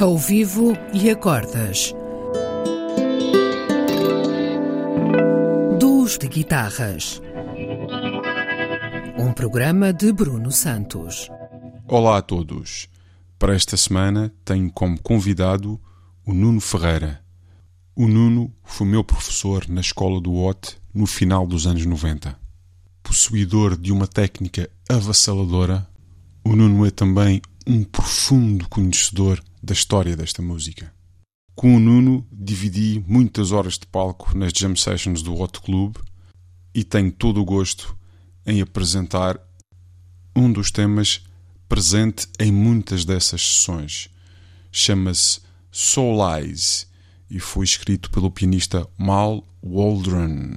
ao vivo e acordas. Duos de guitarras. Um programa de Bruno Santos. Olá a todos. Para esta semana tenho como convidado o Nuno Ferreira. O Nuno foi meu professor na escola do OT no final dos anos 90. Possuidor de uma técnica avassaladora, o Nuno é também um profundo conhecedor da história desta música. Com o Nuno dividi muitas horas de palco nas jam sessions do Hot Club e tenho todo o gosto em apresentar um dos temas presente em muitas dessas sessões. Chama-se Soul Eyes e foi escrito pelo pianista Mal Waldron.